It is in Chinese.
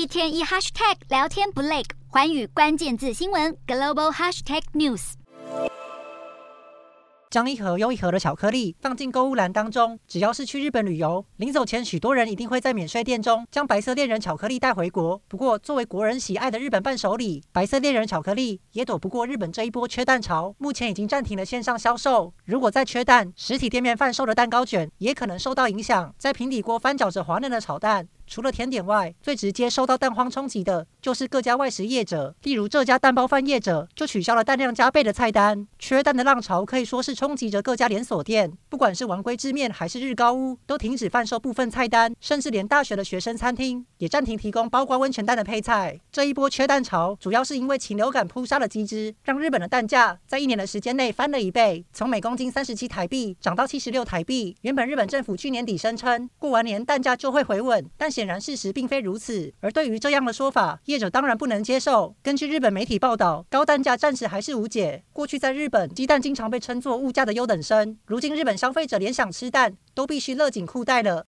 一天一 hashtag 聊天不累，寰宇关键字新闻 global hashtag news。将一盒又一盒的巧克力放进购物篮当中，只要是去日本旅游，临走前许多人一定会在免税店中将白色恋人巧克力带回国。不过，作为国人喜爱的日本伴手礼，白色恋人巧克力也躲不过日本这一波缺蛋潮，目前已经暂停了线上销售。如果再缺蛋，实体店面贩售的蛋糕卷也可能受到影响。在平底锅翻搅着滑嫩的炒蛋。除了甜点外，最直接受到蛋荒冲击的就是各家外食业者。例如这家蛋包饭业者就取消了蛋量加倍的菜单。缺蛋的浪潮可以说是冲击着各家连锁店，不管是王龟之面还是日高屋，都停止贩售部分菜单，甚至连大学的学生餐厅也暂停提供包括温泉蛋的配菜。这一波缺蛋潮，主要是因为禽流感扑杀的机制，让日本的蛋价在一年的时间内翻了一倍，从每公斤三十七台币涨到七十六台币。原本日本政府去年底声称过完年蛋价就会回稳，但显然事实并非如此，而对于这样的说法，业者当然不能接受。根据日本媒体报道，高单价暂时还是无解。过去在日本，鸡蛋经常被称作物价的优等生，如今日本消费者连想吃蛋都必须勒紧裤带了。